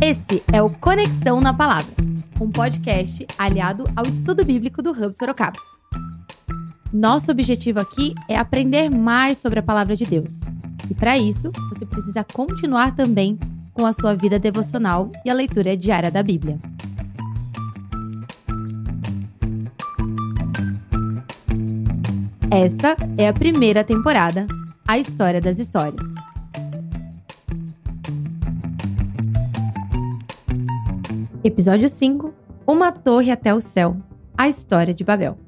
Esse é o Conexão na Palavra, um podcast aliado ao estudo bíblico do Hub Sorocaba. Nosso objetivo aqui é aprender mais sobre a palavra de Deus. E para isso, você precisa continuar também com a sua vida devocional e a leitura diária da Bíblia. Esta é a primeira temporada, A História das Histórias. Episódio 5 Uma Torre até o Céu A História de Babel.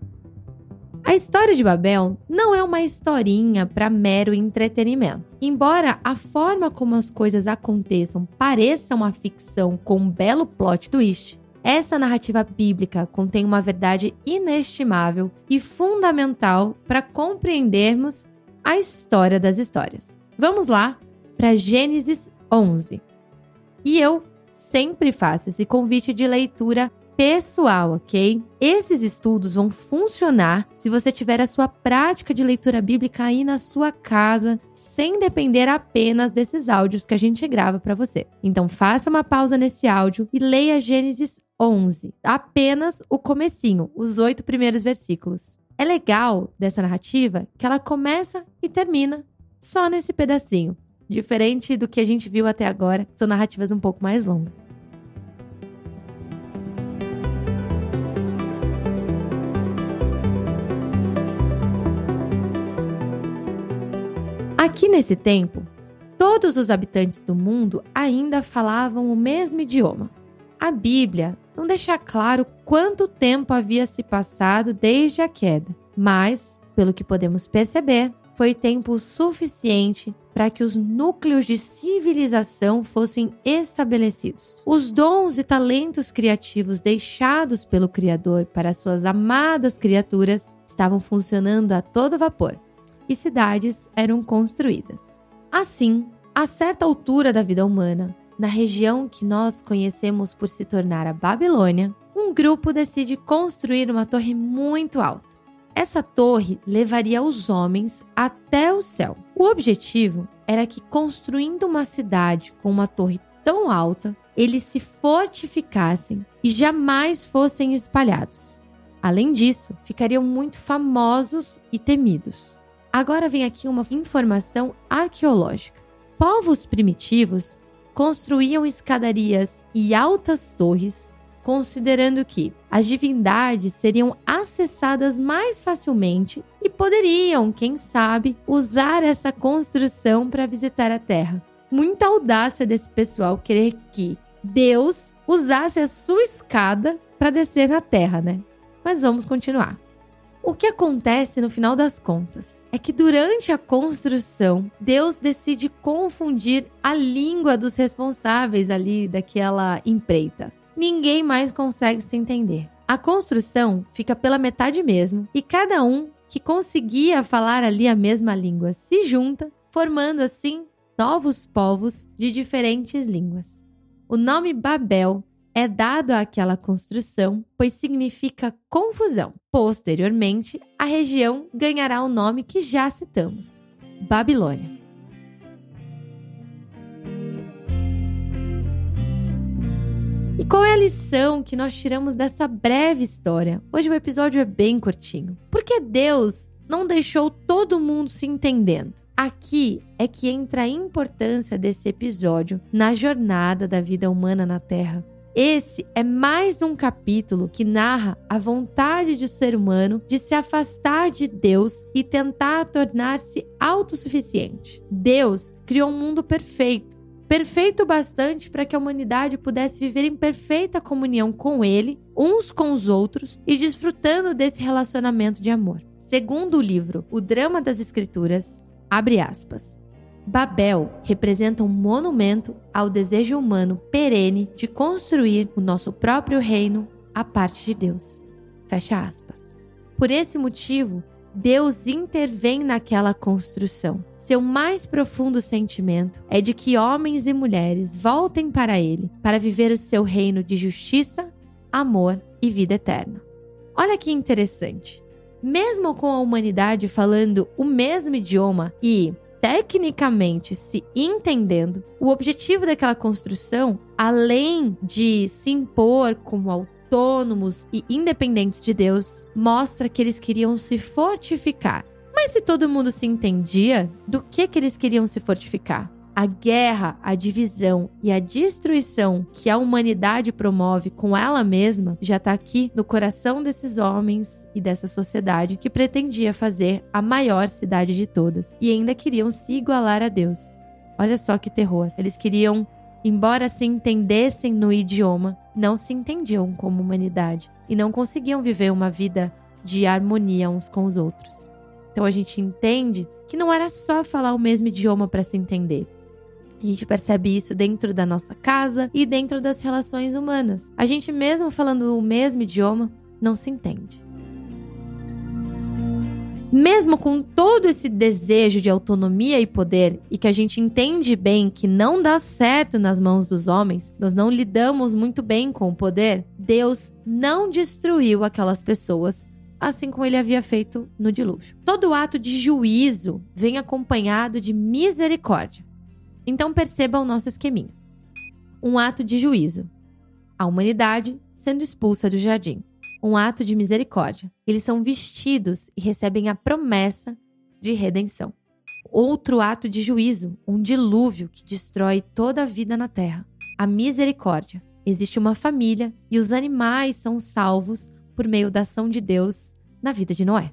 A história de Babel não é uma historinha para mero entretenimento. Embora a forma como as coisas aconteçam pareça uma ficção com um belo plot twist, essa narrativa bíblica contém uma verdade inestimável e fundamental para compreendermos a história das histórias. Vamos lá para Gênesis 11. E eu sempre faço esse convite de leitura pessoal, ok? Esses estudos vão funcionar se você tiver a sua prática de leitura bíblica aí na sua casa, sem depender apenas desses áudios que a gente grava para você. Então faça uma pausa nesse áudio e leia Gênesis 11, apenas o comecinho, os oito primeiros versículos. É legal dessa narrativa que ela começa e termina só nesse pedacinho, diferente do que a gente viu até agora, são narrativas um pouco mais longas. Aqui nesse tempo, todos os habitantes do mundo ainda falavam o mesmo idioma. A Bíblia não deixa claro quanto tempo havia se passado desde a queda, mas, pelo que podemos perceber, foi tempo suficiente para que os núcleos de civilização fossem estabelecidos. Os dons e talentos criativos deixados pelo Criador para suas amadas criaturas estavam funcionando a todo vapor e cidades eram construídas. Assim, a certa altura da vida humana, na região que nós conhecemos por se tornar a Babilônia, um grupo decide construir uma torre muito alta. Essa torre levaria os homens até o céu. O objetivo era que, construindo uma cidade com uma torre tão alta, eles se fortificassem e jamais fossem espalhados. Além disso, ficariam muito famosos e temidos. Agora vem aqui uma informação arqueológica. Povos primitivos construíam escadarias e altas torres, considerando que as divindades seriam acessadas mais facilmente e poderiam, quem sabe, usar essa construção para visitar a Terra. Muita audácia desse pessoal querer que Deus usasse a sua escada para descer na Terra, né? Mas vamos continuar. O que acontece no final das contas é que durante a construção, Deus decide confundir a língua dos responsáveis ali daquela empreita. Ninguém mais consegue se entender. A construção fica pela metade mesmo e cada um que conseguia falar ali a mesma língua se junta, formando assim novos povos de diferentes línguas. O nome Babel é dado àquela construção, pois significa confusão. Posteriormente, a região ganhará o nome que já citamos: Babilônia. E qual é a lição que nós tiramos dessa breve história? Hoje o episódio é bem curtinho. Porque Deus não deixou todo mundo se entendendo. Aqui é que entra a importância desse episódio na jornada da vida humana na Terra. Esse é mais um capítulo que narra a vontade de ser humano de se afastar de Deus e tentar tornar-se autossuficiente. Deus criou um mundo perfeito, perfeito bastante para que a humanidade pudesse viver em perfeita comunhão com Ele, uns com os outros e desfrutando desse relacionamento de amor. Segundo o livro O Drama das Escrituras, abre aspas. Babel representa um monumento ao desejo humano perene de construir o nosso próprio reino à parte de Deus. Fecha aspas. Por esse motivo, Deus intervém naquela construção. Seu mais profundo sentimento é de que homens e mulheres voltem para Ele para viver o seu reino de justiça, amor e vida eterna. Olha que interessante. mesmo com a humanidade falando o mesmo idioma e tecnicamente se entendendo, o objetivo daquela construção, além de se impor como autônomos e independentes de Deus, mostra que eles queriam se fortificar. Mas se todo mundo se entendia, do que que eles queriam se fortificar? A guerra, a divisão e a destruição que a humanidade promove com ela mesma já está aqui no coração desses homens e dessa sociedade que pretendia fazer a maior cidade de todas e ainda queriam se igualar a Deus. Olha só que terror. Eles queriam, embora se entendessem no idioma, não se entendiam como humanidade e não conseguiam viver uma vida de harmonia uns com os outros. Então a gente entende que não era só falar o mesmo idioma para se entender. A gente percebe isso dentro da nossa casa e dentro das relações humanas. A gente, mesmo falando o mesmo idioma, não se entende. Mesmo com todo esse desejo de autonomia e poder, e que a gente entende bem que não dá certo nas mãos dos homens, nós não lidamos muito bem com o poder, Deus não destruiu aquelas pessoas assim como ele havia feito no dilúvio. Todo ato de juízo vem acompanhado de misericórdia. Então perceba o nosso esqueminha. Um ato de juízo. A humanidade sendo expulsa do jardim. Um ato de misericórdia. Eles são vestidos e recebem a promessa de redenção. Outro ato de juízo, um dilúvio que destrói toda a vida na terra. A misericórdia. Existe uma família e os animais são salvos por meio da ação de Deus na vida de Noé.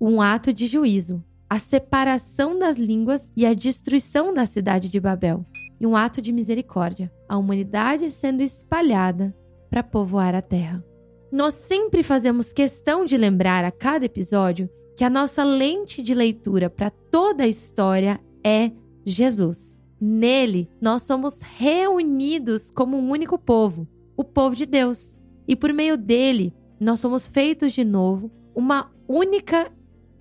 Um ato de juízo, a separação das línguas e a destruição da cidade de Babel, e um ato de misericórdia, a humanidade sendo espalhada para povoar a terra. Nós sempre fazemos questão de lembrar a cada episódio que a nossa lente de leitura para toda a história é Jesus. Nele, nós somos reunidos como um único povo, o povo de Deus. E por meio dele, nós somos feitos de novo uma única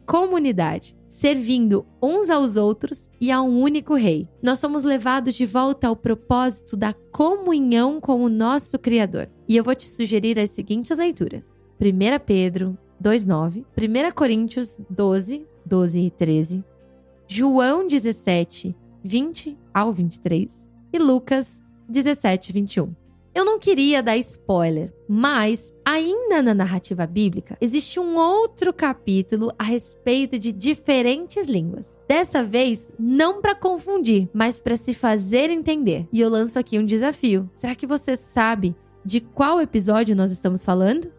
comunidade servindo uns aos outros e a um único Rei. Nós somos levados de volta ao propósito da comunhão com o nosso Criador. E eu vou te sugerir as seguintes leituras: 1 Pedro 2,9, 1 Coríntios 12, 12 e 13, João 17, 20 ao 23 e Lucas 17, 21. Eu não queria dar spoiler, mas ainda na narrativa bíblica existe um outro capítulo a respeito de diferentes línguas. Dessa vez, não para confundir, mas para se fazer entender. E eu lanço aqui um desafio. Será que você sabe de qual episódio nós estamos falando?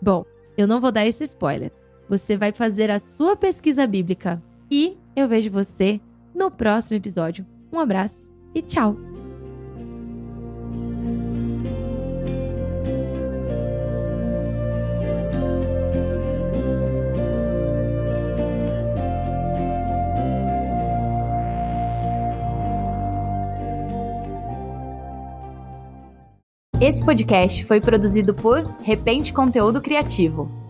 Bom, eu não vou dar esse spoiler. Você vai fazer a sua pesquisa bíblica e eu vejo você no próximo episódio. Um abraço e tchau! Esse podcast foi produzido por Repente Conteúdo Criativo.